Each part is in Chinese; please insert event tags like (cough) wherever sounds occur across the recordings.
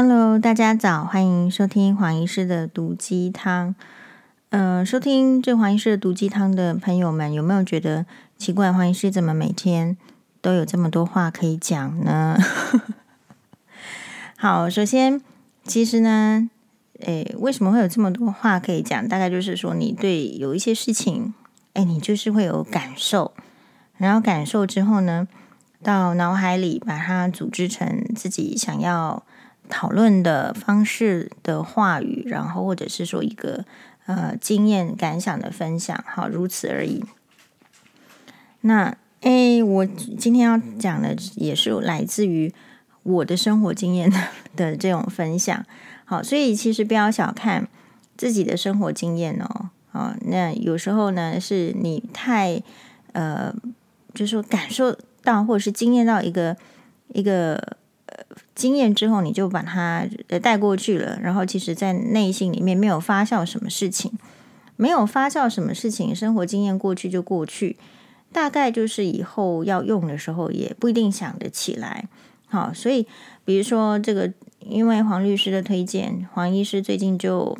Hello，大家早，欢迎收听黄医师的毒鸡汤。呃，收听这黄医师的毒鸡汤的朋友们，有没有觉得奇怪？黄医师怎么每天都有这么多话可以讲呢？(laughs) 好，首先，其实呢，诶，为什么会有这么多话可以讲？大概就是说，你对有一些事情，诶，你就是会有感受，然后感受之后呢，到脑海里把它组织成自己想要。讨论的方式的话语，然后或者是说一个呃经验感想的分享，好，如此而已。那诶，我今天要讲的也是来自于我的生活经验的，的这种分享，好，所以其实不要小看自己的生活经验哦，啊，那有时候呢是你太呃，就是说感受到或者是经验到一个一个呃。经验之后，你就把它带过去了。然后，其实，在内心里面没有发酵什么事情，没有发酵什么事情，生活经验过去就过去。大概就是以后要用的时候，也不一定想得起来。好，所以，比如说这个，因为黄律师的推荐，黄医师最近就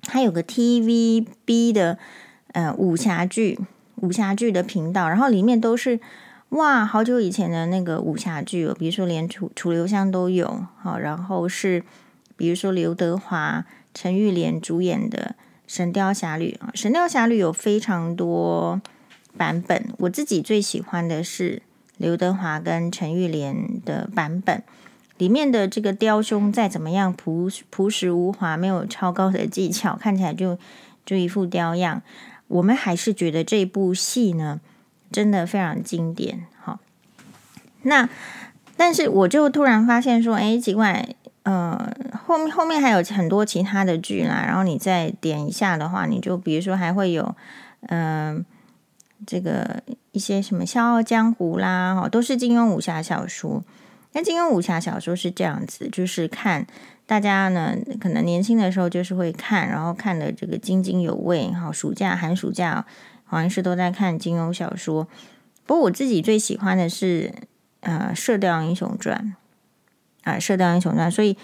他有个 TVB 的呃武侠剧，武侠剧的频道，然后里面都是。哇，好久以前的那个武侠剧哦，比如说连楚楚留香都有，好，然后是比如说刘德华、陈玉莲主演的《神雕侠侣》啊，《神雕侠侣》有非常多版本，我自己最喜欢的是刘德华跟陈玉莲的版本，里面的这个雕兄再怎么样朴朴实无华，没有超高的技巧，看起来就就一副雕样，我们还是觉得这部戏呢。真的非常经典，好。那但是我就突然发现说，哎，奇怪，呃，后面后面还有很多其他的剧啦。然后你再点一下的话，你就比如说还会有，嗯、这个一些什么《笑傲江湖》啦，哈，都是金庸武侠小说。那金庸武侠小说是这样子，就是看大家呢，可能年轻的时候就是会看，然后看的这个津津有味，哈，暑假寒暑假。好像是都在看金庸小说，不过我自己最喜欢的是呃《射雕英雄传》啊，《射雕英雄传》，所以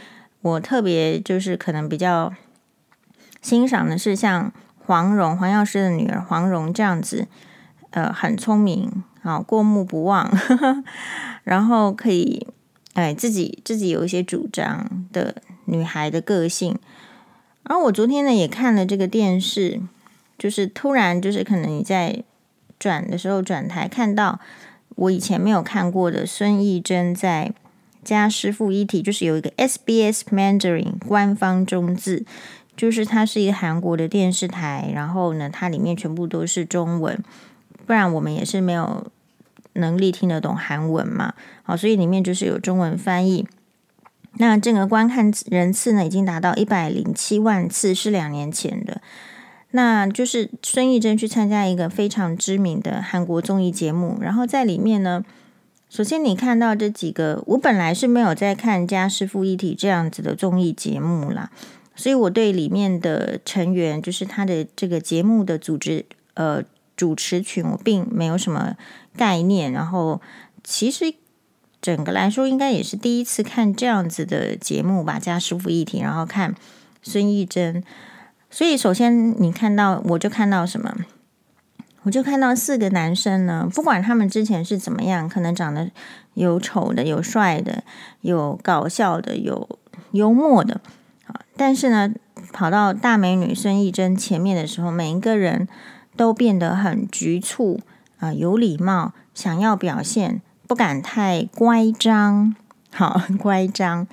我特别就是可能比较欣赏的是像黄蓉、黄药师的女儿黄蓉这样子，呃，很聪明啊，过目不忘，呵呵，然后可以哎自己自己有一些主张的女孩的个性。然后我昨天呢也看了这个电视。就是突然，就是可能你在转的时候转台看到我以前没有看过的孙艺珍在《家师傅一体》，就是有一个 SBS Mandarin 官方中字，就是它是一个韩国的电视台，然后呢，它里面全部都是中文，不然我们也是没有能力听得懂韩文嘛。好，所以里面就是有中文翻译。那这个观看人次呢，已经达到一百零七万次，是两年前的。那就是孙艺珍去参加一个非常知名的韩国综艺节目，然后在里面呢，首先你看到这几个，我本来是没有在看《家师傅一体》这样子的综艺节目啦，所以我对里面的成员，就是他的这个节目的组织，呃，主持群，我并没有什么概念。然后其实整个来说，应该也是第一次看这样子的节目吧，《家师傅一体》，然后看孙艺珍。所以，首先你看到，我就看到什么？我就看到四个男生呢，不管他们之前是怎么样，可能长得有丑的，有帅的，有搞笑的，有幽默的，啊，但是呢，跑到大美女孙艺珍前面的时候，每一个人都变得很局促啊，有礼貌，想要表现，不敢太乖张，好 (laughs) 乖张。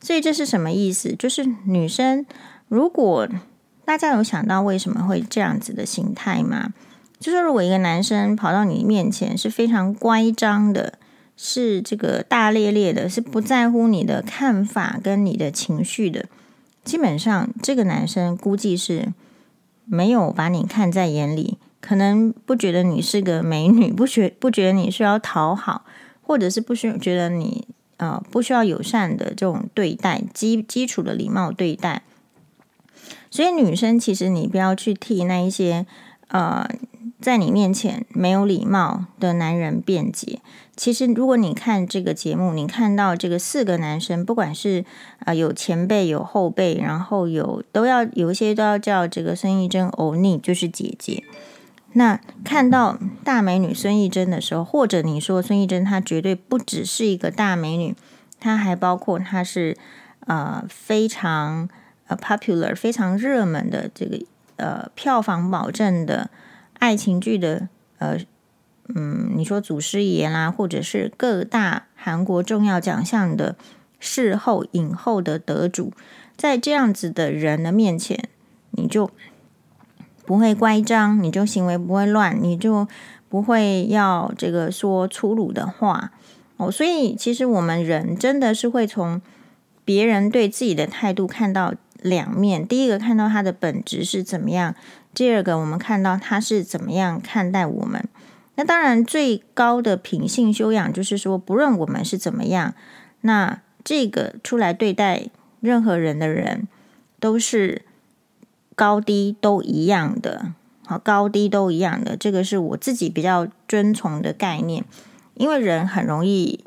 所以这是什么意思？就是女生如果大家有想到为什么会这样子的心态吗？就是如果一个男生跑到你面前是非常乖张的，是这个大咧咧的，是不在乎你的看法跟你的情绪的，基本上这个男生估计是没有把你看在眼里，可能不觉得你是个美女，不觉不觉得你需要讨好，或者是不需觉得你呃不需要友善的这种对待，基基础的礼貌对待。所以女生其实你不要去替那一些呃在你面前没有礼貌的男人辩解，其实如果你看这个节目，你看到这个四个男生，不管是啊、有前辈有后辈，然后有都要有一些都要叫这个孙艺珍欧尼，就是姐姐。那看到大美女孙艺珍的时候，或者你说孙艺珍她绝对不只是一个大美女，她还包括她是呃非常呃 popular 非常热门的这个呃票房保证的爱情剧的呃嗯，你说祖师爷啦，或者是各大韩国重要奖项的视后影后的得主，在这样子的人的面前，你就。不会乖张，你就行为不会乱，你就不会要这个说粗鲁的话哦。所以其实我们人真的是会从别人对自己的态度看到两面。第一个看到他的本质是怎么样，第二个我们看到他是怎么样看待我们。那当然最高的品性修养就是说，不论我们是怎么样，那这个出来对待任何人的人都是。高低都一样的，好，高低都一样的，这个是我自己比较遵从的概念。因为人很容易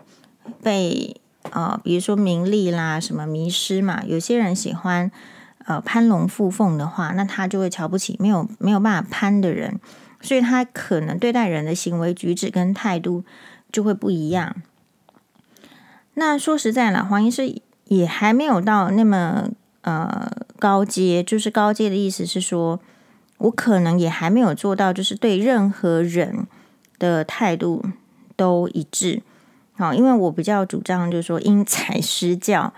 被呃，比如说名利啦什么迷失嘛。有些人喜欢呃攀龙附凤的话，那他就会瞧不起没有没有办法攀的人，所以他可能对待人的行为举止跟态度就会不一样。那说实在了，黄医师也还没有到那么。呃，高阶就是高阶的意思是说，我可能也还没有做到，就是对任何人的态度都一致。好，因为我比较主张就是说因材施教，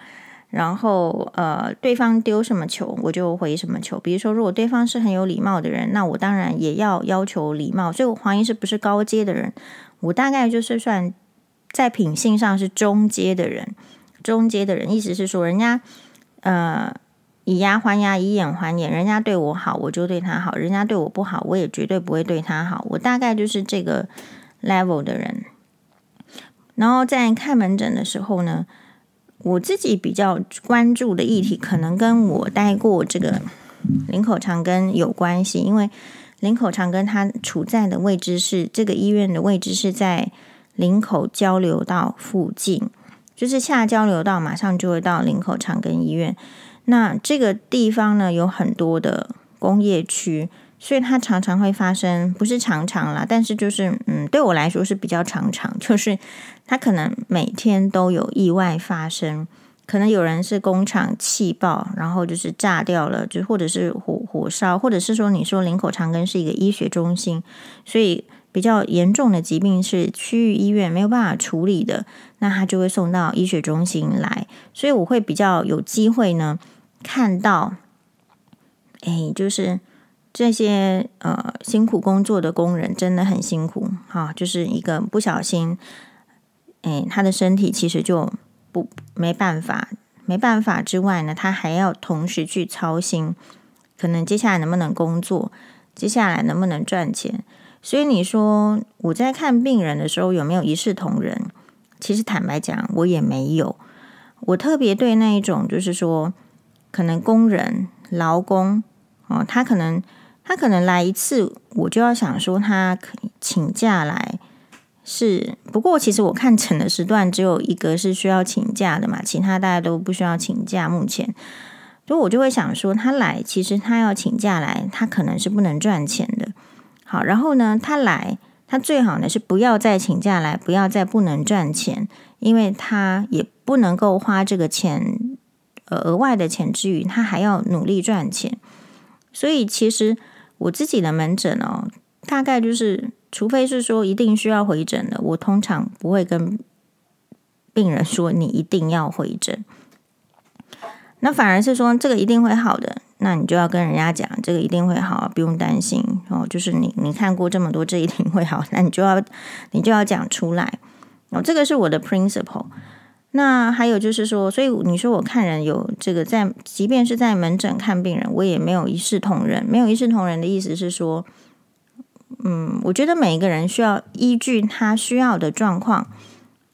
然后呃，对方丢什么球我就回什么球。比如说，如果对方是很有礼貌的人，那我当然也要要求礼貌。所以，我黄医师不是高阶的人，我大概就是算在品性上是中阶的人。中阶的人意思是说，人家。呃，以牙还牙，以眼还眼。人家对我好，我就对他好；人家对我不好，我也绝对不会对他好。我大概就是这个 level 的人。然后在看门诊的时候呢，我自己比较关注的议题，可能跟我待过这个林口长庚有关系，因为林口长庚它处在的位置是这个医院的位置是在林口交流道附近。就是下交流道，马上就会到林口长庚医院。那这个地方呢，有很多的工业区，所以它常常会发生，不是常常啦，但是就是嗯，对我来说是比较常常，(laughs) 就是它可能每天都有意外发生，可能有人是工厂气爆，然后就是炸掉了，就或者是火火烧，或者是说你说林口长庚是一个医学中心，所以。比较严重的疾病是区域医院没有办法处理的，那他就会送到医学中心来。所以我会比较有机会呢，看到，哎，就是这些呃辛苦工作的工人真的很辛苦，哈，就是一个不小心，哎，他的身体其实就不没办法，没办法之外呢，他还要同时去操心，可能接下来能不能工作，接下来能不能赚钱。所以你说我在看病人的时候有没有一视同仁？其实坦白讲，我也没有。我特别对那一种，就是说，可能工人、劳工哦，他可能他可能来一次，我就要想说他请假来。是，不过其实我看诊的时段只有一个是需要请假的嘛，其他大家都不需要请假。目前，所以我就会想说，他来其实他要请假来，他可能是不能赚钱的。好，然后呢，他来，他最好呢是不要再请假来，不要再不能赚钱，因为他也不能够花这个钱，呃，额外的钱之余，他还要努力赚钱。所以其实我自己的门诊哦，大概就是，除非是说一定需要回诊的，我通常不会跟病人说你一定要回诊。那反而是说这个一定会好的。那你就要跟人家讲，这个一定会好，不用担心哦。就是你你看过这么多，这一定会好，那你就要你就要讲出来哦。这个是我的 principle。那还有就是说，所以你说我看人有这个在，即便是在门诊看病人，我也没有一视同仁。没有一视同仁的意思是说，嗯，我觉得每一个人需要依据他需要的状况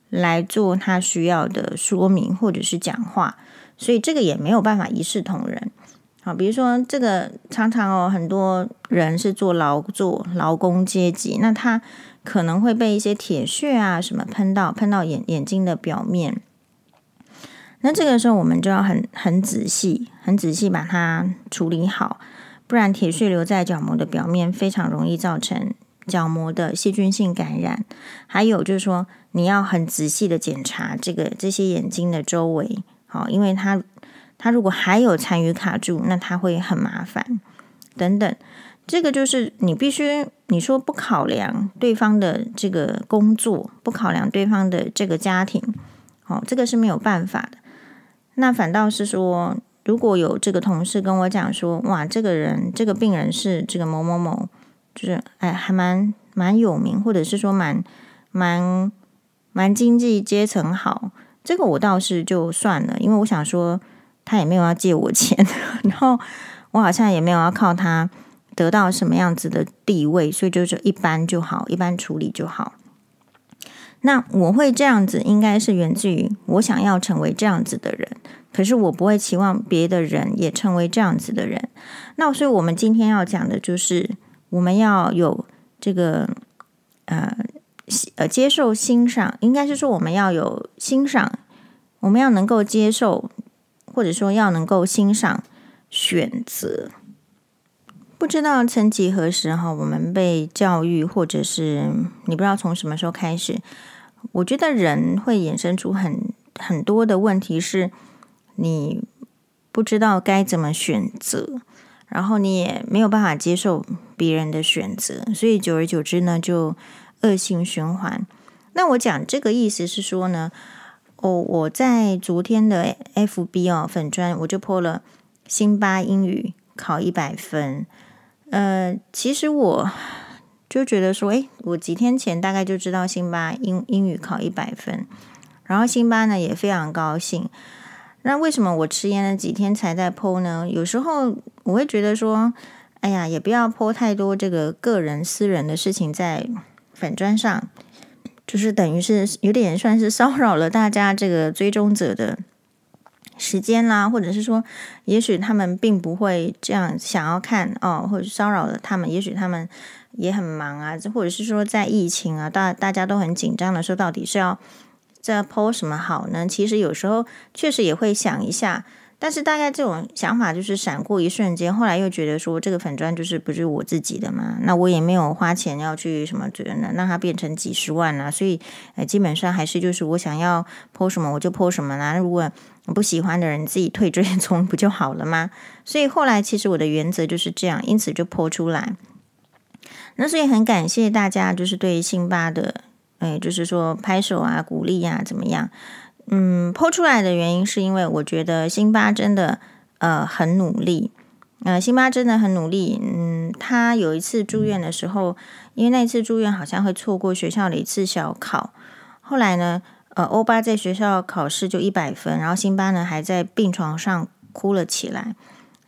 来做他需要的说明或者是讲话，所以这个也没有办法一视同仁。好，比如说这个常常哦，很多人是做劳作劳工阶级，那他可能会被一些铁屑啊什么喷到，喷到眼眼睛的表面。那这个时候我们就要很很仔细、很仔细把它处理好，不然铁屑留在角膜的表面，非常容易造成角膜的细菌性感染。还有就是说，你要很仔细的检查这个这些眼睛的周围，好，因为它它如果还有残余卡住，那它会很麻烦。等等，这个就是你必须你说不考量对方的这个工作，不考量对方的这个家庭，哦，这个是没有办法的。那反倒是说，如果有这个同事跟我讲说，哇，这个人这个病人是这个某某某，就是哎，还蛮蛮有名，或者是说蛮蛮蛮经济阶层好，这个我倒是就算了，因为我想说他也没有要借我钱，(laughs) 然后我好像也没有要靠他得到什么样子的地位，所以就是一般就好，一般处理就好。那我会这样子，应该是源自于我想要成为这样子的人，可是我不会期望别的人也成为这样子的人。那所以，我们今天要讲的就是，我们要有这个呃呃接受欣赏，应该是说我们要有欣赏，我们要能够接受，或者说要能够欣赏选择。不知道曾几何时哈，我们被教育，或者是你不知道从什么时候开始，我觉得人会衍生出很很多的问题，是你不知道该怎么选择，然后你也没有办法接受别人的选择，所以久而久之呢，就恶性循环。那我讲这个意思是说呢，哦，我在昨天的 FB 哦粉专，我就破了辛巴英语考一百分。呃，其实我就觉得说，诶，我几天前大概就知道辛巴英英语考一百分，然后辛巴呢也非常高兴。那为什么我迟延了几天才在 po 呢？有时候我会觉得说，哎呀，也不要 po 太多这个个人私人的事情在粉砖上，就是等于是有点算是骚扰了大家这个追踪者的。时间啦，或者是说，也许他们并不会这样想要看哦，或者骚扰了他们。也许他们也很忙啊，或者是说在疫情啊，大大家都很紧张的时候，到底是要在 po 什么好呢？其实有时候确实也会想一下。但是大概这种想法就是闪过一瞬间，后来又觉得说这个粉砖就是不是我自己的嘛，那我也没有花钱要去什么，觉得呢让它变成几十万啊，所以呃基本上还是就是我想要 po 什么我就 po 什么啦。如果不喜欢的人自己退追踪不就好了吗？所以后来其实我的原则就是这样，因此就泼出来。那所以很感谢大家就是对辛巴的，哎，就是说拍手啊、鼓励、啊，怎么样？嗯，po 出来的原因是因为我觉得辛巴真的呃很努力，呃，辛巴真的很努力。嗯，他有一次住院的时候，因为那次住院好像会错过学校的一次小考，后来呢，呃，欧巴在学校考试就一百分，然后辛巴呢还在病床上哭了起来。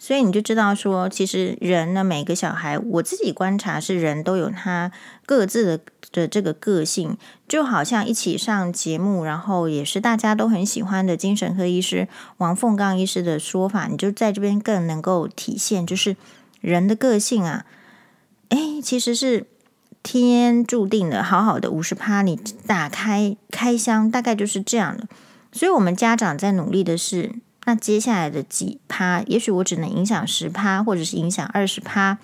所以你就知道说，其实人呢，每个小孩，我自己观察是人都有他各自的的这个个性，就好像一起上节目，然后也是大家都很喜欢的精神科医师王凤刚医师的说法，你就在这边更能够体现，就是人的个性啊，诶，其实是天注定的，好好的五十趴，你打开开箱，大概就是这样的。所以我们家长在努力的是。那接下来的几趴，也许我只能影响十趴，或者是影响二十趴，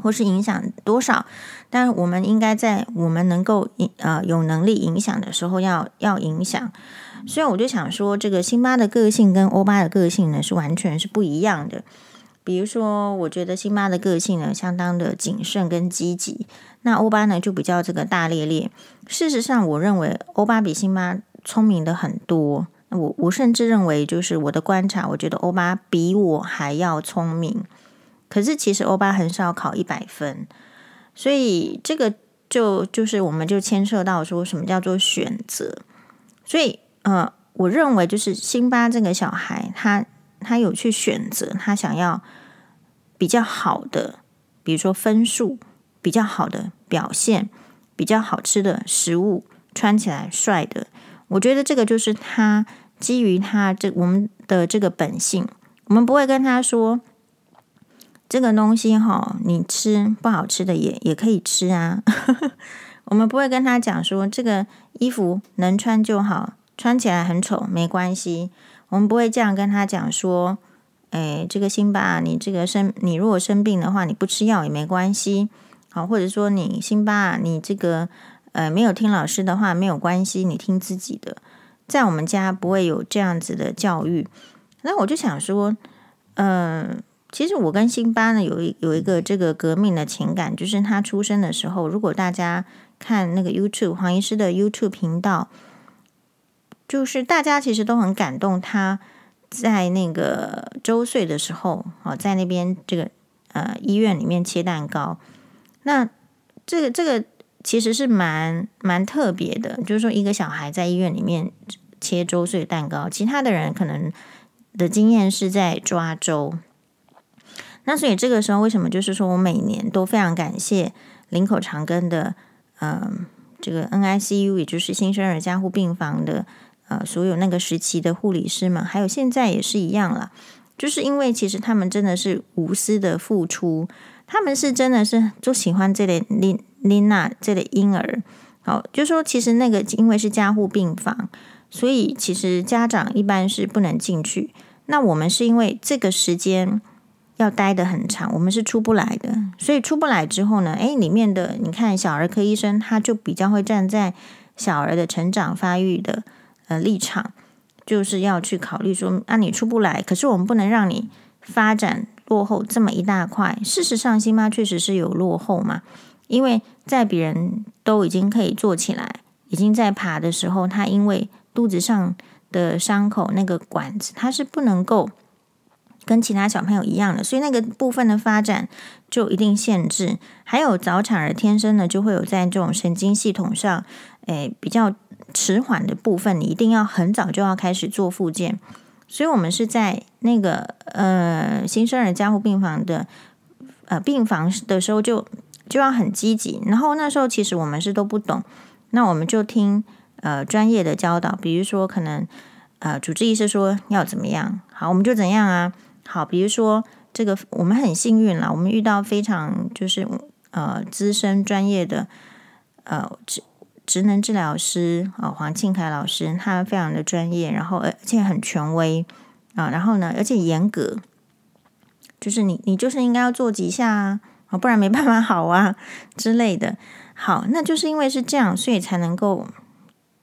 或是影响多少？但我们应该在我们能够呃有能力影响的时候，要要影响。所以我就想说，这个辛巴的个性跟欧巴的个性呢是完全是不一样的。比如说，我觉得辛巴的个性呢相当的谨慎跟积极，那欧巴呢就比较这个大咧咧。事实上，我认为欧巴比辛巴聪明的很多。我我甚至认为，就是我的观察，我觉得欧巴比我还要聪明。可是其实欧巴很少考一百分，所以这个就就是我们就牵涉到说什么叫做选择。所以呃，我认为就是辛巴这个小孩，他他有去选择他想要比较好的，比如说分数比较好的表现，比较好吃的食物，穿起来帅的。我觉得这个就是他。基于他这我们的这个本性，我们不会跟他说这个东西哈，你吃不好吃的也也可以吃啊。(laughs) 我们不会跟他讲说这个衣服能穿就好，穿起来很丑没关系。我们不会这样跟他讲说，哎，这个辛巴，你这个生，你如果生病的话，你不吃药也没关系。好，或者说你辛巴，你这个呃没有听老师的话没有关系，你听自己的。在我们家不会有这样子的教育。那我就想说，嗯、其实我跟辛巴呢有一有一个这个革命的情感，就是他出生的时候，如果大家看那个 YouTube 黄医师的 YouTube 频道，就是大家其实都很感动，他在那个周岁的时候，哦，在那边这个呃医院里面切蛋糕，那这个这个其实是蛮蛮特别的，就是说一个小孩在医院里面切周岁蛋糕，其他的人可能的经验是在抓周。那所以这个时候，为什么就是说我每年都非常感谢林口长庚的，嗯、这个 NICU，也就是新生儿加护病房的，呃，所有那个时期的护理师们，还有现在也是一样了，就是因为其实他们真的是无私的付出，他们是真的是就喜欢这类琳琳娜这类婴儿，好，就说其实那个因为是加护病房，所以其实家长一般是不能进去，那我们是因为这个时间。要待得很长，我们是出不来的，所以出不来之后呢，诶，里面的你看小儿科医生他就比较会站在小儿的成长发育的呃立场，就是要去考虑说，啊，你出不来，可是我们不能让你发展落后这么一大块。事实上，辛妈确实是有落后嘛，因为在别人都已经可以坐起来，已经在爬的时候，他因为肚子上的伤口那个管子，它是不能够。跟其他小朋友一样的，所以那个部分的发展就一定限制。还有早产儿天生呢，就会有在这种神经系统上，诶比较迟缓的部分，你一定要很早就要开始做复健。所以我们是在那个呃新生儿加护病房的呃病房的时候，就就要很积极。然后那时候其实我们是都不懂，那我们就听呃专业的教导，比如说可能呃主治医师说要怎么样，好，我们就怎样啊。好，比如说这个，我们很幸运啦，我们遇到非常就是呃资深专业的呃职职能治疗师啊、呃，黄庆凯老师，他非常的专业，然后而且很权威啊、然后呢，而且严格，就是你你就是应该要做几下啊，不然没办法好啊 (laughs) 之类的。好，那就是因为是这样，所以才能够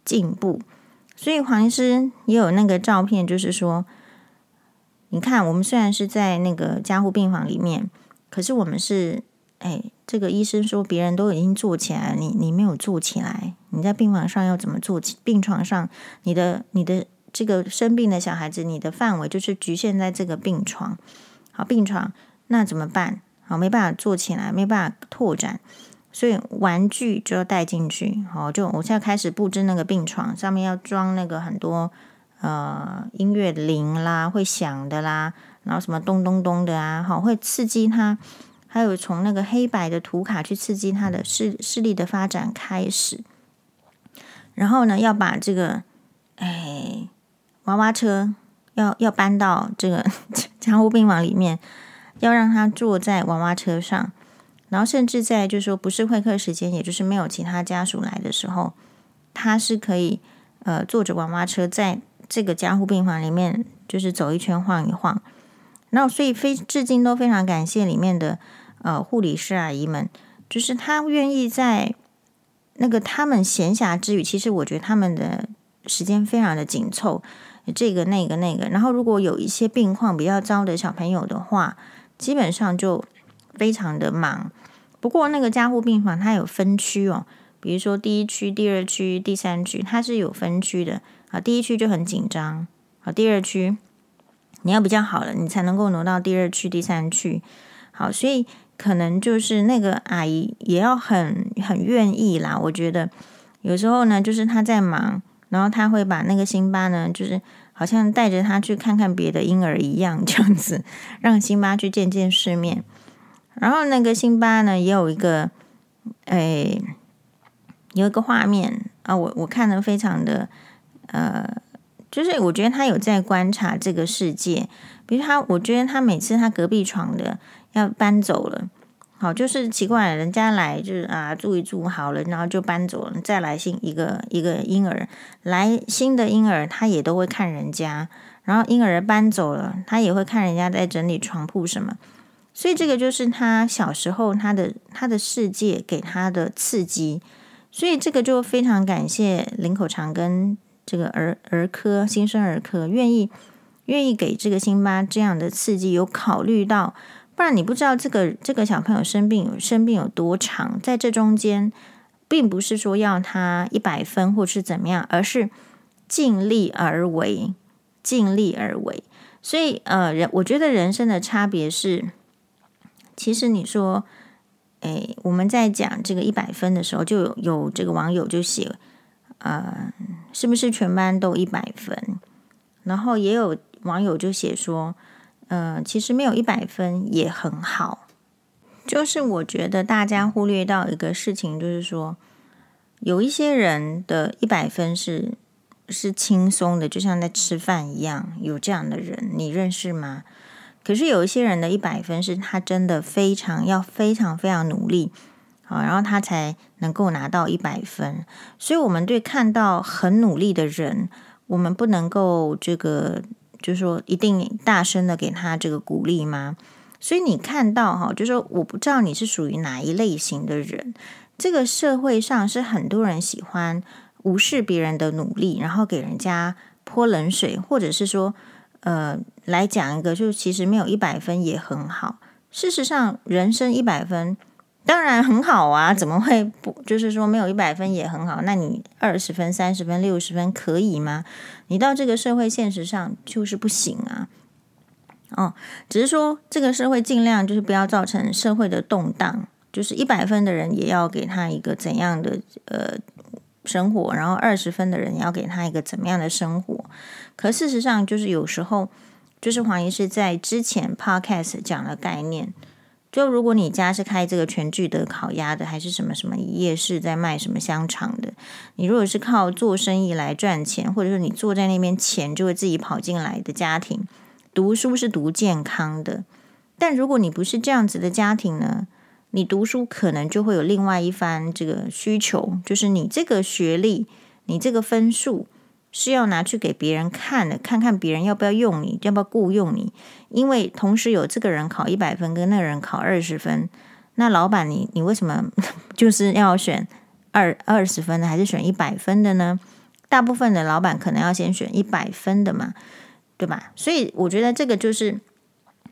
进步。所以黄医师也有那个照片，就是说。你看，我们虽然是在那个加护病房里面，可是我们是，哎，这个医生说别人都已经坐起来，你你没有坐起来，你在病房上要怎么坐起？病床上，你的你的这个生病的小孩子，你的范围就是局限在这个病床，好，病床，那怎么办？好，没办法坐起来，没办法拓展，所以玩具就要带进去，好，就我现在开始布置那个病床，上面要装那个很多。呃，音乐铃啦，会响的啦，然后什么咚咚咚的啊，好，会刺激他，还有从那个黑白的图卡去刺激他的视视力的发展开始。然后呢，要把这个哎娃娃车要要搬到这个 (laughs) 加护病房里面，要让他坐在娃娃车上，然后甚至在就是说不是会客时间，也就是没有其他家属来的时候，他是可以呃坐着娃娃车在。这个加护病房里面，就是走一圈晃一晃，然后所以非至今都非常感谢里面的呃护理师阿姨们，就是他愿意在那个他们闲暇之余，其实我觉得他们的时间非常的紧凑，这个那个那个，然后如果有一些病况比较糟的小朋友的话，基本上就非常的忙。不过那个加护病房它有分区哦，比如说第一区、第二区、第三区，它是有分区的。啊，第一区就很紧张。好，第二区你要比较好了，你才能够挪到第二区、第三区。好，所以可能就是那个阿姨也要很很愿意啦。我觉得有时候呢，就是她在忙，然后她会把那个辛巴呢，就是好像带着他去看看别的婴儿一样，这样子让辛巴去见见世面。然后那个辛巴呢，也有一个诶，有一个画面啊，我我看的非常的。呃，就是我觉得他有在观察这个世界，比如他，我觉得他每次他隔壁床的要搬走了，好，就是奇怪，人家来就是啊住一住好了，然后就搬走了，再来新一个一个婴儿来新的婴儿，他也都会看人家，然后婴儿搬走了，他也会看人家在整理床铺什么，所以这个就是他小时候他的他的世界给他的刺激，所以这个就非常感谢林口长跟这个儿儿科新生儿科愿意愿意给这个辛巴这样的刺激，有考虑到。不然你不知道这个这个小朋友生病生病有多长，在这中间，并不是说要他一百分或是怎么样，而是尽力而为，尽力而为。所以呃，人我觉得人生的差别是，其实你说，诶，我们在讲这个一百分的时候，就有有这个网友就写，呃，是不是全班都一百分？然后也有网友就写说。嗯、呃，其实没有一百分也很好。就是我觉得大家忽略到一个事情，就是说有一些人的一百分是是轻松的，就像在吃饭一样。有这样的人，你认识吗？可是有一些人的一百分是他真的非常要非常非常努力，好，然后他才能够拿到一百分。所以，我们对看到很努力的人，我们不能够这个。就是说，一定大声的给他这个鼓励吗？所以你看到哈，就是说，我不知道你是属于哪一类型的人。这个社会上是很多人喜欢无视别人的努力，然后给人家泼冷水，或者是说，呃，来讲一个，就是其实没有一百分也很好。事实上，人生一百分。当然很好啊，怎么会不？就是说没有一百分也很好。那你二十分、三十分、六十分可以吗？你到这个社会现实上就是不行啊。哦，只是说这个社会尽量就是不要造成社会的动荡，就是一百分的人也要给他一个怎样的呃生活，然后二十分的人要给他一个怎么样的生活。可事实上，就是有时候就是黄医师在之前 podcast 讲的概念。就如果你家是开这个全聚德烤鸭的，还是什么什么夜市在卖什么香肠的，你如果是靠做生意来赚钱，或者说你坐在那边钱就会自己跑进来的家庭，读书是读健康的。但如果你不是这样子的家庭呢，你读书可能就会有另外一番这个需求，就是你这个学历，你这个分数。是要拿去给别人看的，看看别人要不要用你，要不要雇佣你。因为同时有这个人考一百分，跟那个人考二十分，那老板你你为什么 (laughs) 就是要选二二十分的，还是选一百分的呢？大部分的老板可能要先选一百分的嘛，对吧？所以我觉得这个就是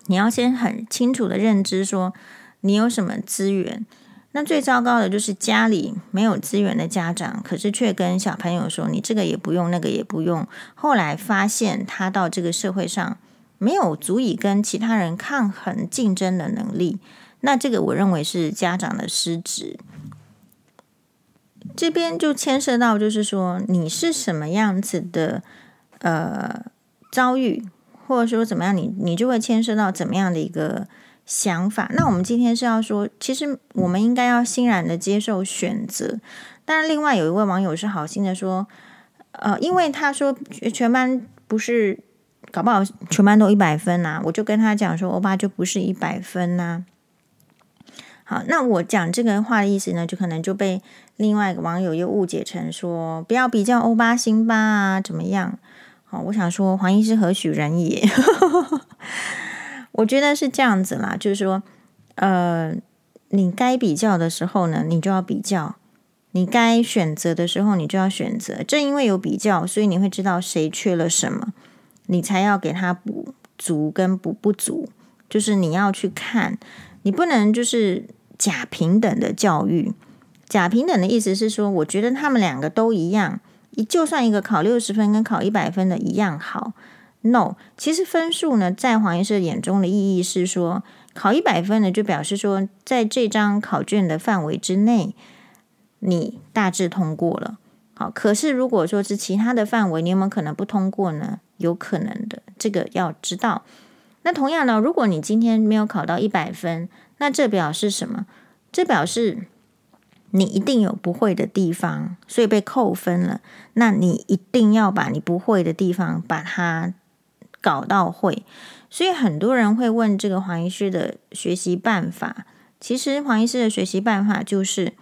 你要先很清楚的认知，说你有什么资源。那最糟糕的就是家里没有资源的家长，可是却跟小朋友说：“你这个也不用，那个也不用。”后来发现他到这个社会上没有足以跟其他人抗衡竞争的能力，那这个我认为是家长的失职。这边就牵涉到，就是说你是什么样子的呃遭遇，或者说怎么样，你你就会牵涉到怎么样的一个。想法，那我们今天是要说，其实我们应该要欣然的接受选择。但是，另外有一位网友是好心的说，呃，因为他说全班不是，搞不好全班都一百分呐、我就跟他讲说，欧巴就不是一百分呐、好，那我讲这个话的意思呢，就可能就被另外一个网友又误解成说，不要比较欧巴辛巴啊，怎么样？好，我想说，黄医师何许人也？(laughs) 我觉得是这样子啦，就是说，呃，你该比较的时候呢，你就要比较；你该选择的时候，你就要选择。正因为有比较，所以你会知道谁缺了什么，你才要给他补足跟补不足。就是你要去看，你不能就是假平等的教育。假平等的意思是说，我觉得他们两个都一样，就算一个考六十分跟考一百分的一样好。No，其实分数呢，在黄医师眼中的意义是说，考一百分呢，就表示说，在这张考卷的范围之内，你大致通过了。好，可是如果说是其他的范围，你有没有可能不通过呢？有可能的，这个要知道。那同样呢，如果你今天没有考到一百分，那这表示什么？这表示你一定有不会的地方，所以被扣分了。那你一定要把你不会的地方把它。搞到会，所以很多人会问这个黄医师的学习办法，其实黄医师的学习办法就是，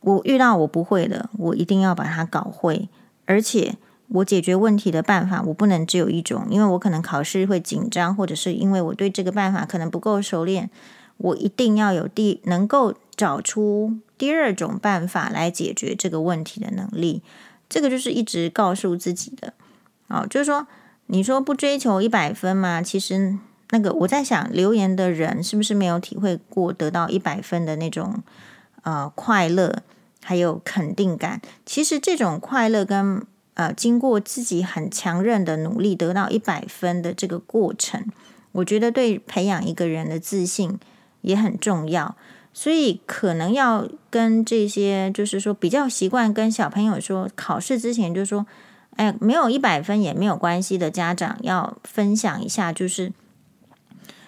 我遇到我不会的，我一定要把它搞会，而且我解决问题的办法，我不能只有一种，因为我可能考试会紧张，或者是因为我对这个办法可能不够熟练，我一定要有第能够找出第二种办法来解决这个问题的能力。这个就是一直告诉自己的，哦，就是说，你说不追求一百分吗？其实那个我在想，留言的人是不是没有体会过得到一百分的那种呃快乐，还有肯定感？其实这种快乐跟呃经过自己很强韧的努力得到一百分的这个过程，我觉得对培养一个人的自信也很重要。所以可能要跟这些，就是说比较习惯跟小朋友说，考试之前就说，哎，没有一百分也没有关系的家长要分享一下，就是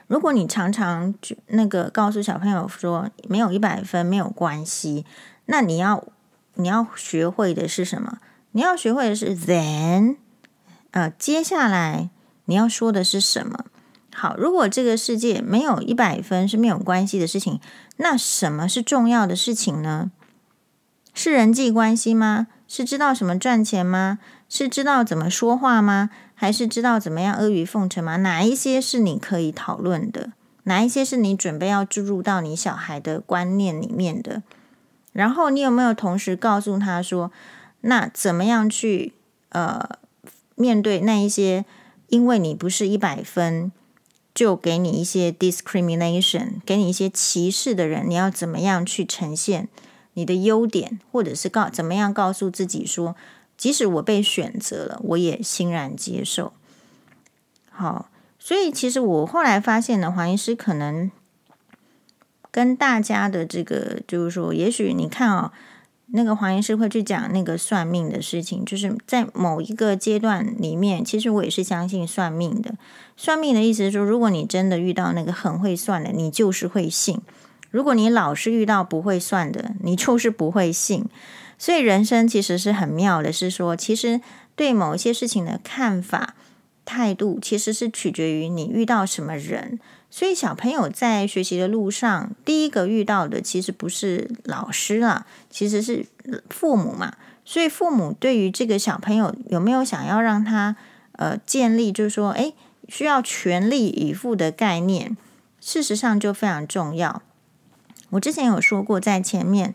如果你常常就那个告诉小朋友说没有一百分没有关系，那你要你要学会的是什么？你要学会的是 then，呃，接下来你要说的是什么？好，如果这个世界没有一百分是没有关系的事情，那什么是重要的事情呢？是人际关系吗？是知道什么赚钱吗？是知道怎么说话吗？还是知道怎么样阿谀奉承吗？哪一些是你可以讨论的？哪一些是你准备要注入到你小孩的观念里面的？然后你有没有同时告诉他说，那怎么样去呃面对那一些因为你不是一百分，就给你一些 discrimination，给你一些歧视的人，你要怎么样去呈现你的优点，或者是告怎么样告诉自己说，即使我被选择了，我也欣然接受。好，所以其实我后来发现呢，黄医师可能跟大家的这个，就是说，也许你看啊、哦。那个黄医师会去讲那个算命的事情，就是在某一个阶段里面，其实我也是相信算命的。算命的意思是说，如果你真的遇到那个很会算的，你就是会信；如果你老是遇到不会算的，你就是不会信。所以人生其实是很妙的，是说，其实对某一些事情的看法、态度，其实是取决于你遇到什么人。所以小朋友在学习的路上，第一个遇到的其实不是老师啦，其实是父母嘛。所以父母对于这个小朋友有没有想要让他呃建立，就是说，诶，需要全力以赴的概念，事实上就非常重要。我之前有说过，在前面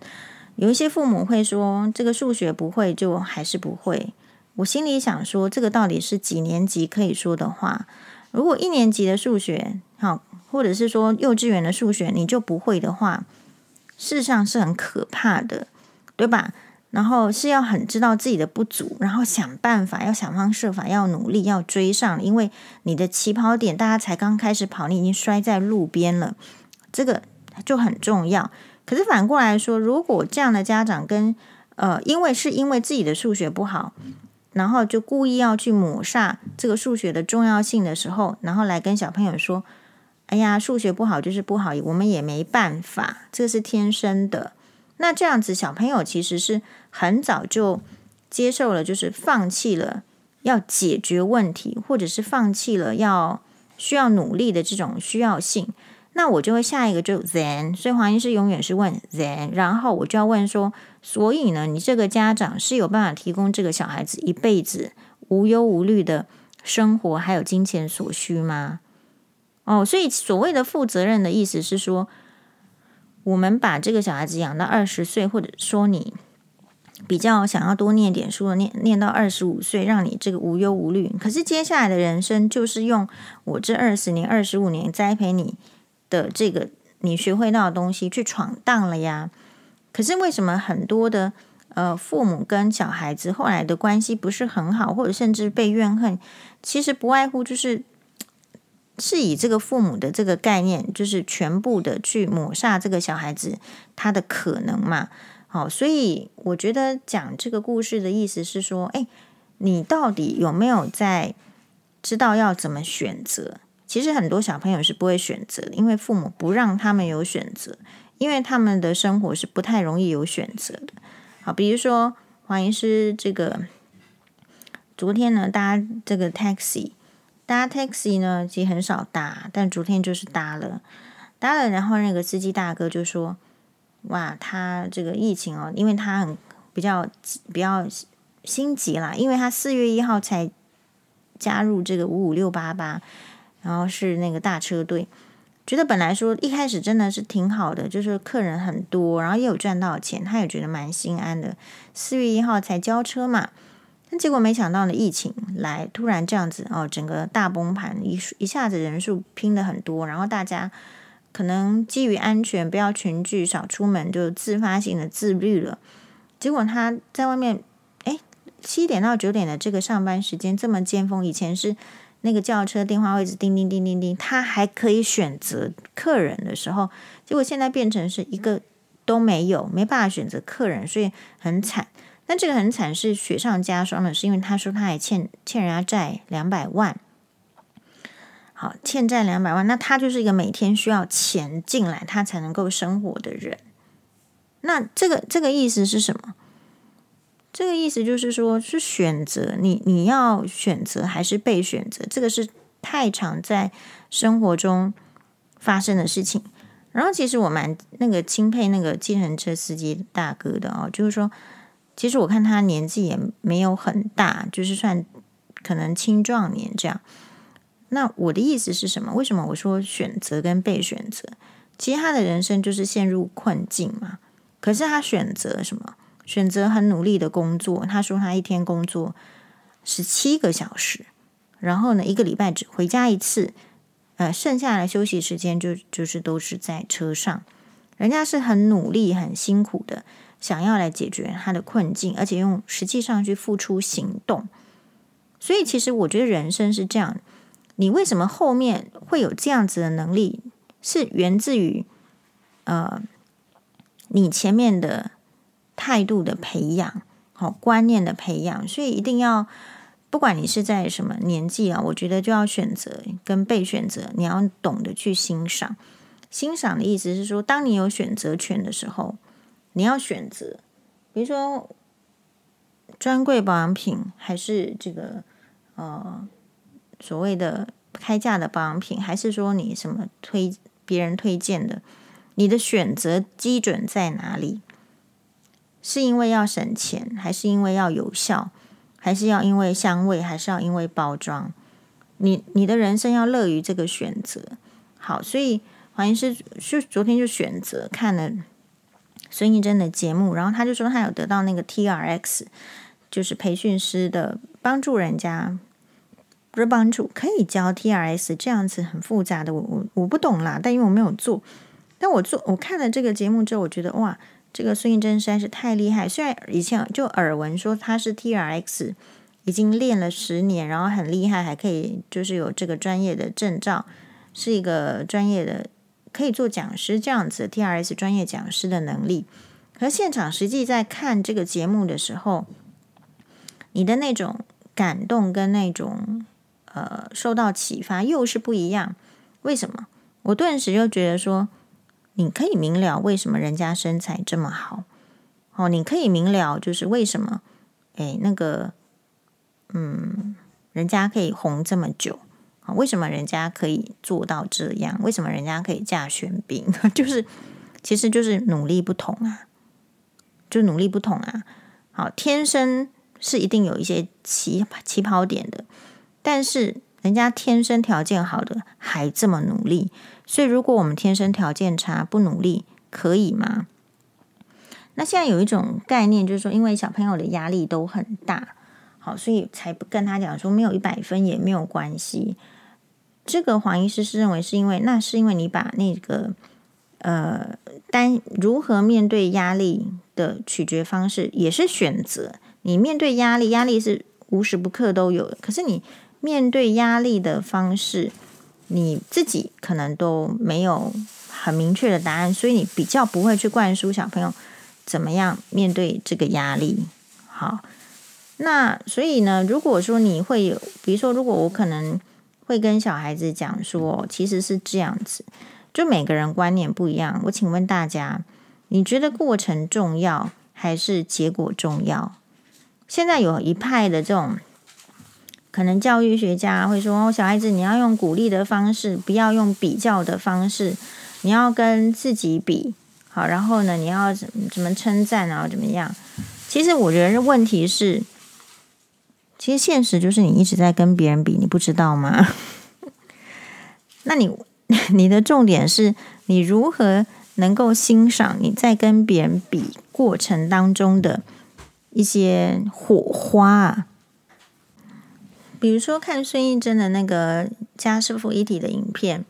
有一些父母会说，这个数学不会就还是不会。我心里想说，这个到底是几年级可以说的话？如果一年级的数学，好，或者是说幼稚园的数学，你就不会的话，事实上是很可怕的，对吧？然后是要很知道自己的不足，然后想办法，要想方设法，要努力，要追上，因为你的起跑点，大家才刚开始跑，你已经摔在路边了，这个就很重要。可是反过来说，如果这样的家长跟呃，因为是因为自己的数学不好。然后就故意要去抹煞这个数学的重要性的时候，然后来跟小朋友说：“哎呀，数学不好就是不好，我们也没办法，这是天生的。”那这样子，小朋友其实是很早就接受了，就是放弃了要解决问题，或者是放弃了要需要努力的这种需要性。那我就会下一个就 then，所以黄医师永远是问 then，然后我就要问说，所以呢，你这个家长是有办法提供这个小孩子一辈子无忧无虑的生活，还有金钱所需吗？哦，所以所谓的负责任的意思是说，我们把这个小孩子养到二十岁，或者说你比较想要多念点书，念念到二十五岁，让你这个无忧无虑。可是接下来的人生就是用我这二十年、二十五年栽培你。的这个你学会到的东西去闯荡了呀，可是为什么很多的呃父母跟小孩子后来的关系不是很好，或者甚至被怨恨？其实不外乎就是是以这个父母的这个概念，就是全部的去抹杀这个小孩子他的可能嘛。好，所以我觉得讲这个故事的意思是说，哎，你到底有没有在知道要怎么选择？其实很多小朋友是不会选择的，因为父母不让他们有选择，因为他们的生活是不太容易有选择的。好，比如说黄医师这个昨天呢搭这个 taxi，搭 taxi 呢其实很少搭，但昨天就是搭了。搭了，然后那个司机大哥就说：“哇，他这个疫情哦，因为他很比较比较心急啦，因为他四月一号才加入这个五五六八八，然后是那个大车队。”觉得本来说一开始真的是挺好的，就是客人很多，然后也有赚到钱，他也觉得蛮心安的。四月一号才交车嘛，但结果没想到呢，疫情来突然这样子哦，整个大崩盘，一一下子人数拼的很多，然后大家可能基于安全，不要群聚，少出门，就自发性的自律了。结果他在外面，哎，七点到九点的这个上班时间这么尖峰，以前是。那个轿车电话位置叮叮叮叮叮，他还可以选择客人的时候，结果现在变成是一个都没有，没办法选择客人，所以很惨。但这个很惨是雪上加霜的，是因为他说他还欠欠人家债两百万，好，欠债两百万，那他就是一个每天需要钱进来他才能够生活的人。那这个这个意思是什么？这个意思就是说，是选择你，你要选择还是被选择？这个是太常在生活中发生的事情。然后，其实我蛮那个钦佩那个计程车司机大哥的哦，就是说，其实我看他年纪也没有很大，就是算可能青壮年这样。那我的意思是什么？为什么我说选择跟被选择？其实他的人生就是陷入困境嘛。可是他选择什么？选择很努力的工作，他说他一天工作十七个小时，然后呢，一个礼拜只回家一次，呃，剩下的休息时间就就是都是在车上。人家是很努力、很辛苦的，想要来解决他的困境，而且用实际上去付出行动。所以，其实我觉得人生是这样，你为什么后面会有这样子的能力，是源自于呃，你前面的。态度的培养，好观念的培养，所以一定要，不管你是在什么年纪啊，我觉得就要选择跟被选择，你要懂得去欣赏。欣赏的意思是说，当你有选择权的时候，你要选择，比如说专柜保养品，还是这个呃所谓的开价的保养品，还是说你什么推别人推荐的，你的选择基准在哪里？是因为要省钱，还是因为要有效，还是要因为香味，还是要因为包装？你你的人生要乐于这个选择。好，所以黄医师就昨天就选择看了孙艺珍的节目，然后他就说他有得到那个 TRX，就是培训师的帮助，人家不是帮助，可以教 T R S 这样子很复杂的，我我我不懂啦，但因为我没有做，但我做我看了这个节目之后，我觉得哇。这个孙艺珍实在是太厉害，虽然以前就耳闻说他是 TRX，已经练了十年，然后很厉害，还可以就是有这个专业的证照，是一个专业的可以做讲师这样子，T R S 专业讲师的能力。可现场实际在看这个节目的时候，你的那种感动跟那种呃受到启发又是不一样。为什么？我顿时就觉得说。你可以明了为什么人家身材这么好，哦，你可以明了就是为什么，哎，那个，嗯，人家可以红这么久，啊，为什么人家可以做到这样？为什么人家可以嫁玄彬？(laughs) 就是，其实就是努力不同啊，就努力不同啊。好，天生是一定有一些起起跑点的，但是。人家天生条件好的还这么努力，所以如果我们天生条件差不努力，可以吗？那现在有一种概念，就是说，因为小朋友的压力都很大，好，所以才不跟他讲说没有一百分也没有关系。这个黄医师是认为是因为，那是因为你把那个呃单如何面对压力的取决方式也是选择。你面对压力，压力是无时不刻都有，可是你。面对压力的方式，你自己可能都没有很明确的答案，所以你比较不会去灌输小朋友怎么样面对这个压力。好，那所以呢，如果说你会有，比如说，如果我可能会跟小孩子讲说，其实是这样子，就每个人观念不一样。我请问大家，你觉得过程重要还是结果重要？现在有一派的这种。可能教育学家会说：“哦，小孩子，你要用鼓励的方式，不要用比较的方式。你要跟自己比，好，然后呢，你要怎怎么称赞，然后怎么样？其实我觉得问题是，其实现实就是你一直在跟别人比，你不知道吗？(laughs) 那你 (laughs) 你的重点是你如何能够欣赏你在跟别人比过程当中的一些火花？比如说看孙艺珍的那个家师傅一体的影片，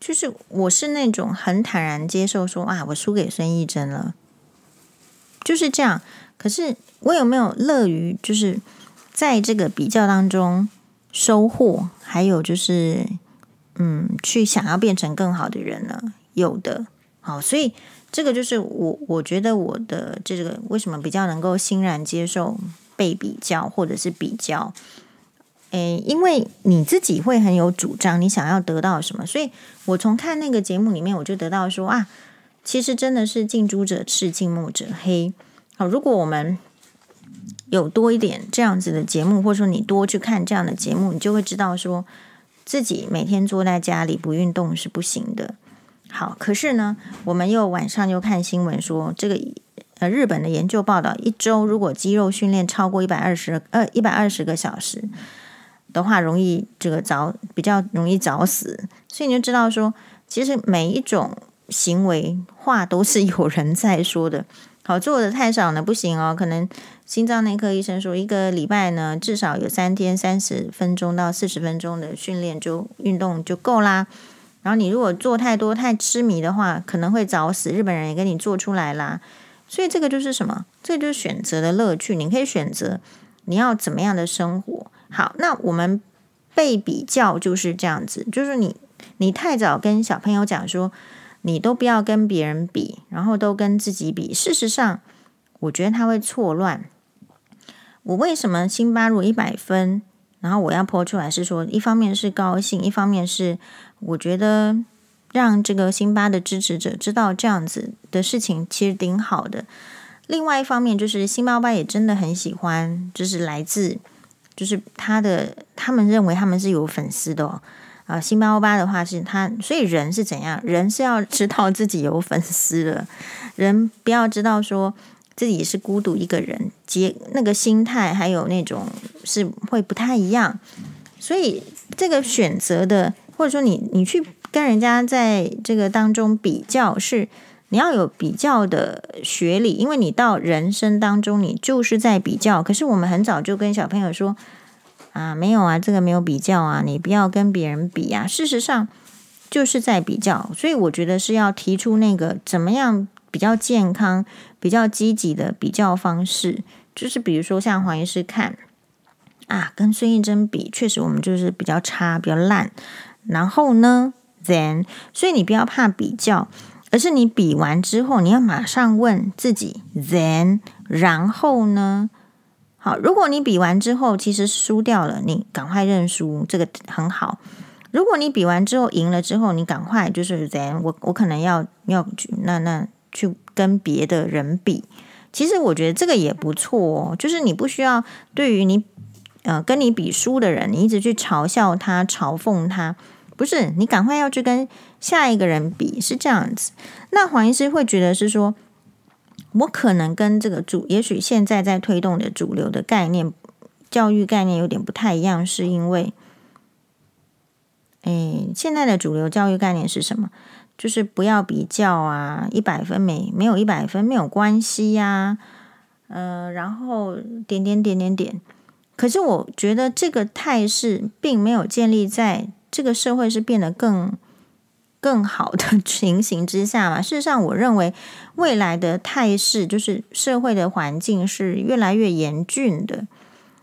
就是我是那种很坦然接受说啊，我输给孙艺珍了，就是这样。可是我有没有乐于就是在这个比较当中收获，还有就是嗯，去想要变成更好的人呢？有的，好，所以这个就是我我觉得我的这个为什么比较能够欣然接受被比较或者是比较。诶，因为你自己会很有主张，你想要得到什么，所以我从看那个节目里面，我就得到说啊，其实真的是近朱者赤，近墨者黑。好，如果我们有多一点这样子的节目，或者说你多去看这样的节目，你就会知道说自己每天坐在家里不运动是不行的。好，可是呢，我们又晚上又看新闻说，这个呃日本的研究报道，一周如果肌肉训练超过一百二十呃一百二十个小时。的话，容易这个早比较容易早死，所以你就知道说，其实每一种行为话都是有人在说的。(laughs) 好，做的太少呢不行哦，可能心脏内科医生说，一个礼拜呢至少有三天三十分钟到四十分钟的训练就运动就够啦。然后你如果做太多太痴迷的话，可能会早死。日本人也给你做出来啦，所以这个就是什么？这就是选择的乐趣。你可以选择你要怎么样的生活。好，那我们被比较就是这样子，就是你你太早跟小朋友讲说，你都不要跟别人比，然后都跟自己比。事实上，我觉得他会错乱。我为什么辛巴如一百分，然后我要泼出来是说，一方面是高兴，一方面是我觉得让这个辛巴的支持者知道这样子的事情其实挺好的。另外一方面就是辛巴巴也真的很喜欢，就是来自。就是他的，他们认为他们是有粉丝的哦。啊，辛巴欧巴的话是他，所以人是怎样？人是要知道自己有粉丝的，人不要知道说自己是孤独一个人，结那个心态还有那种是会不太一样。所以这个选择的，或者说你你去跟人家在这个当中比较是。你要有比较的学理，因为你到人生当中，你就是在比较。可是我们很早就跟小朋友说啊，没有啊，这个没有比较啊，你不要跟别人比啊。事实上就是在比较，所以我觉得是要提出那个怎么样比较健康、比较积极的比较方式。就是比如说像黄医师看啊，跟孙艺珍比，确实我们就是比较差、比较烂。然后呢，then，所以你不要怕比较。而是你比完之后，你要马上问自己，then，然后呢？好，如果你比完之后其实输掉了，你赶快认输，这个很好。如果你比完之后赢了之后，你赶快就是 then，我我可能要要去那那去跟别的人比。其实我觉得这个也不错哦，就是你不需要对于你呃跟你比输的人，你一直去嘲笑他、嘲讽他。不是，你赶快要去跟下一个人比，是这样子。那黄医师会觉得是说，我可能跟这个主，也许现在在推动的主流的概念、教育概念有点不太一样，是因为，哎，现在的主流教育概念是什么？就是不要比较啊，一百分没没有一百分没有关系呀，呃，然后点点点点点。可是我觉得这个态势并没有建立在。这个社会是变得更更好的情形之下嘛？(laughs) 事实上，我认为未来的态势就是社会的环境是越来越严峻的。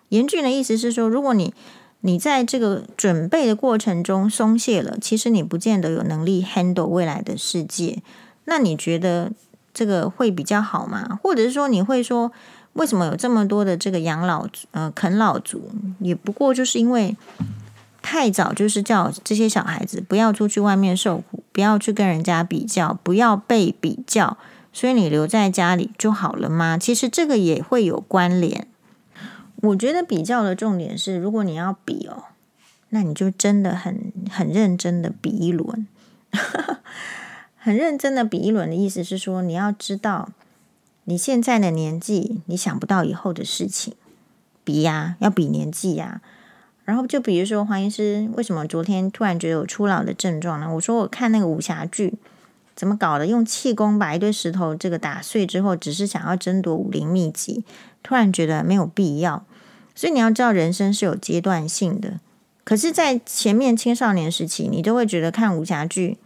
严峻的意思是说，如果你你在这个准备的过程中松懈了，其实你不见得有能力 handle 未来的世界。那你觉得这个会比较好吗？或者是说，你会说为什么有这么多的这个养老呃啃老族？也不过就是因为。太早就是叫这些小孩子不要出去外面受苦，不要去跟人家比较，不要被比较，所以你留在家里就好了吗？其实这个也会有关联。我觉得比较的重点是，如果你要比哦，那你就真的很很认真的比一轮，(laughs) 很认真的比一轮的意思是说，你要知道你现在的年纪，你想不到以后的事情，比呀，要比年纪呀。然后就比如说黄医师，为什么昨天突然觉得有初老的症状呢？我说我看那个武侠剧，怎么搞的？用气功把一堆石头这个打碎之后，只是想要争夺武林秘籍，突然觉得没有必要。所以你要知道，人生是有阶段性的。可是，在前面青少年时期，你都会觉得看武侠剧。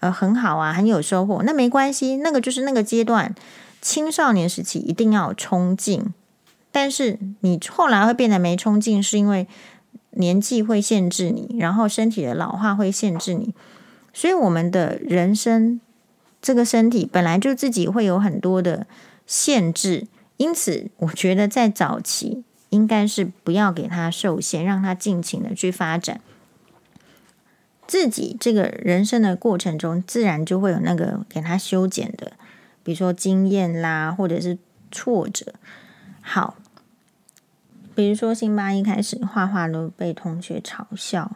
呃，很好啊，很有收获。那没关系，那个就是那个阶段，青少年时期一定要有冲劲。但是你后来会变得没冲劲，是因为年纪会限制你，然后身体的老化会限制你。所以我们的人生，这个身体本来就自己会有很多的限制，因此我觉得在早期应该是不要给他受限，让他尽情的去发展。自己这个人生的过程中，自然就会有那个给他修剪的，比如说经验啦，或者是挫折。好，比如说辛巴一开始画画都被同学嘲笑，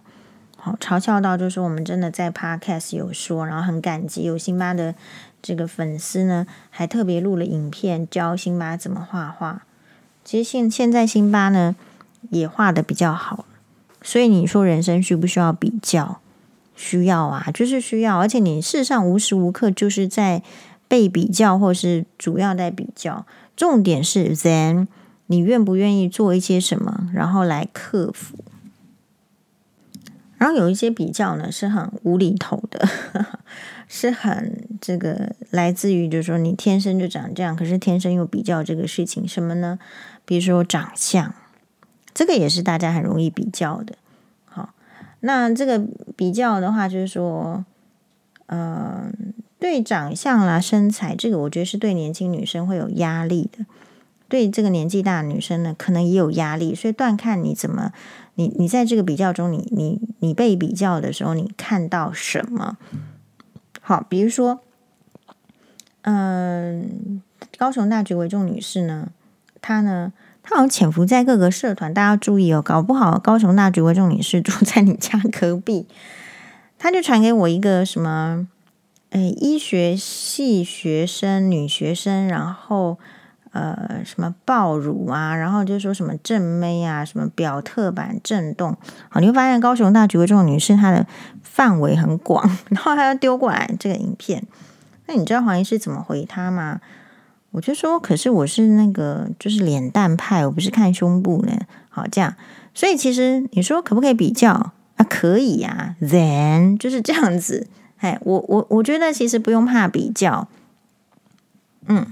好嘲笑到就是我们真的在 Podcast 有说，然后很感激有辛巴的这个粉丝呢，还特别录了影片教辛巴怎么画画。其实现现在辛巴呢也画得比较好，所以你说人生需不需要比较？需要啊，就是需要，而且你事实上无时无刻就是在被比较，或是主要在比较。重点是，then 你愿不愿意做一些什么，然后来克服。然后有一些比较呢，是很无厘头的，(laughs) 是很这个来自于，就是说你天生就长这样，可是天生又比较这个事情，什么呢？比如说长相，这个也是大家很容易比较的。好那这个比较的话，就是说，嗯、对长相啦、身材，这个我觉得是对年轻女生会有压力的。对这个年纪大的女生呢，可能也有压力。所以断看你怎么，你你在这个比较中，你你你被比较的时候，你看到什么？好，比如说，嗯、高雄大橘为重女士呢，她呢。她好像潜伏在各个社团，大家注意哦，搞不好高雄大橘为重女士 (laughs) 住在你家隔壁。她就传给我一个什么，诶，医学系学生女学生，然后呃什么爆乳啊，然后就说什么正妹啊，什么表特版震动。好，你会发现高雄大橘为重女士她的范围很广，然后她要丢过来这个影片。那你知道黄医师怎么回他吗？我就说，可是我是那个就是脸蛋派，我不是看胸部呢。好，这样，所以其实你说可不可以比较啊？可以呀，then 就是这样子。哎，我我我觉得其实不用怕比较，嗯，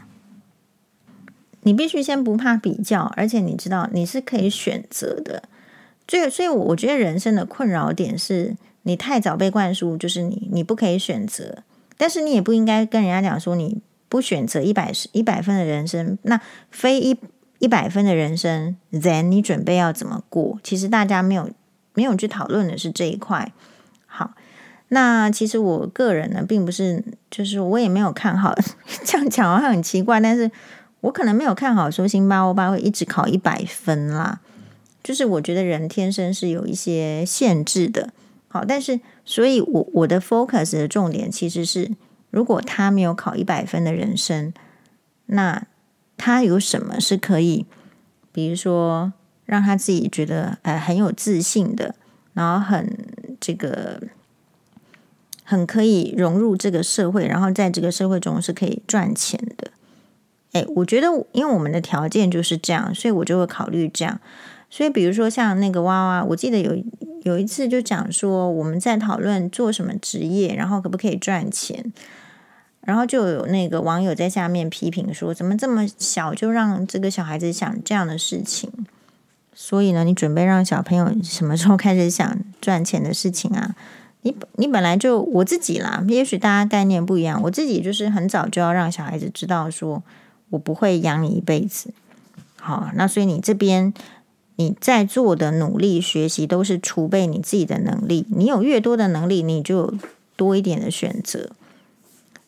你必须先不怕比较，而且你知道你是可以选择的。这个，所以我觉得人生的困扰点是你太早被灌输，就是你你不可以选择，但是你也不应该跟人家讲说你。不选择一百一百分的人生，那非一一百分的人生，then 你准备要怎么过？其实大家没有没有去讨论的是这一块。好，那其实我个人呢，并不是，就是我也没有看好，(laughs) 这样讲好像很奇怪，但是我可能没有看好说星巴欧巴会一直考一百分啦。就是我觉得人天生是有一些限制的。好，但是所以我我的 focus 的重点其实是。如果他没有考一百分的人生，那他有什么是可以，比如说让他自己觉得呃很有自信的，然后很这个很可以融入这个社会，然后在这个社会中是可以赚钱。哎，我觉得因为我们的条件就是这样，所以我就会考虑这样。所以比如说像那个娃娃，我记得有有一次就讲说我们在讨论做什么职业，然后可不可以赚钱。然后就有那个网友在下面批评说：“怎么这么小就让这个小孩子想这样的事情？所以呢，你准备让小朋友什么时候开始想赚钱的事情啊？你你本来就我自己啦，也许大家概念不一样。我自己就是很早就要让小孩子知道，说我不会养你一辈子。好，那所以你这边你在做的努力学习，都是储备你自己的能力。你有越多的能力，你就多一点的选择。”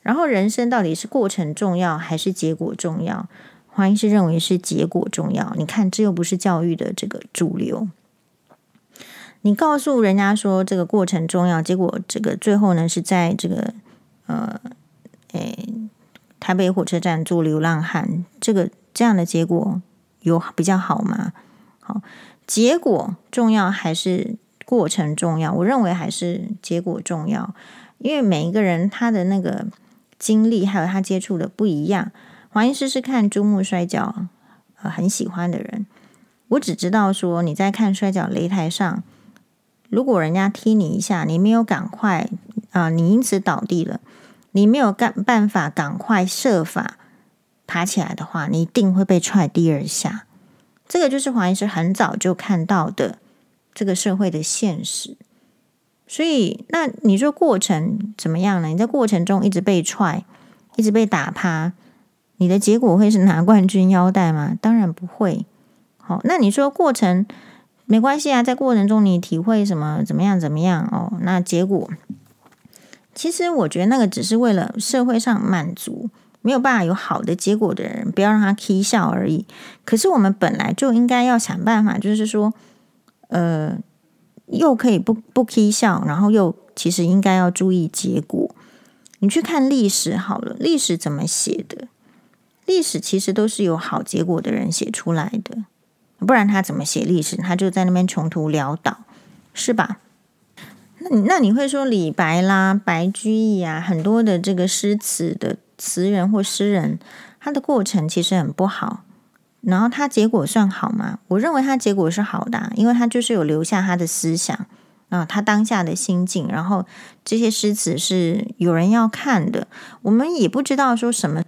然后人生到底是过程重要还是结果重要？黄医师认为是结果重要。你看，这又不是教育的这个主流。你告诉人家说这个过程重要，结果这个最后呢是在这个呃，诶，台北火车站做流浪汉，这个这样的结果有比较好吗？好，结果重要还是过程重要？我认为还是结果重要，因为每一个人他的那个经历还有他接触的不一样。黄医师是看珠穆摔角，呃，很喜欢的人。我只知道说你在看摔角擂台上。如果人家踢你一下，你没有赶快啊、你因此倒地了，你没有干办法赶快设法爬起来的话，你一定会被踹第二下。这个就是黄医师很早就看到的这个社会的现实。所以，那你说过程怎么样呢？你在过程中一直被踹，一直被打趴，你的结果会是拿冠军腰带吗？当然不会。好，那你说过程？没关系啊，在过程中你体会什么怎么样怎么样哦，那结果其实我觉得那个只是为了社会上满足没有办法有好的结果的人，不要让他 k 笑而已。可是我们本来就应该要想办法，就是说，呃，又可以不不 k 笑，然后又其实应该要注意结果。你去看历史好了，历史怎么写的？历史其实都是有好结果的人写出来的。不然他怎么写历史？他就在那边穷途潦倒，是吧？那那你会说李白啦、白居易啊，很多的这个诗词的词人或诗人，他的过程其实很不好，然后他结果算好吗？我认为他结果是好的，因为他就是有留下他的思想啊，他当下的心境，然后这些诗词是有人要看的。我们也不知道说什么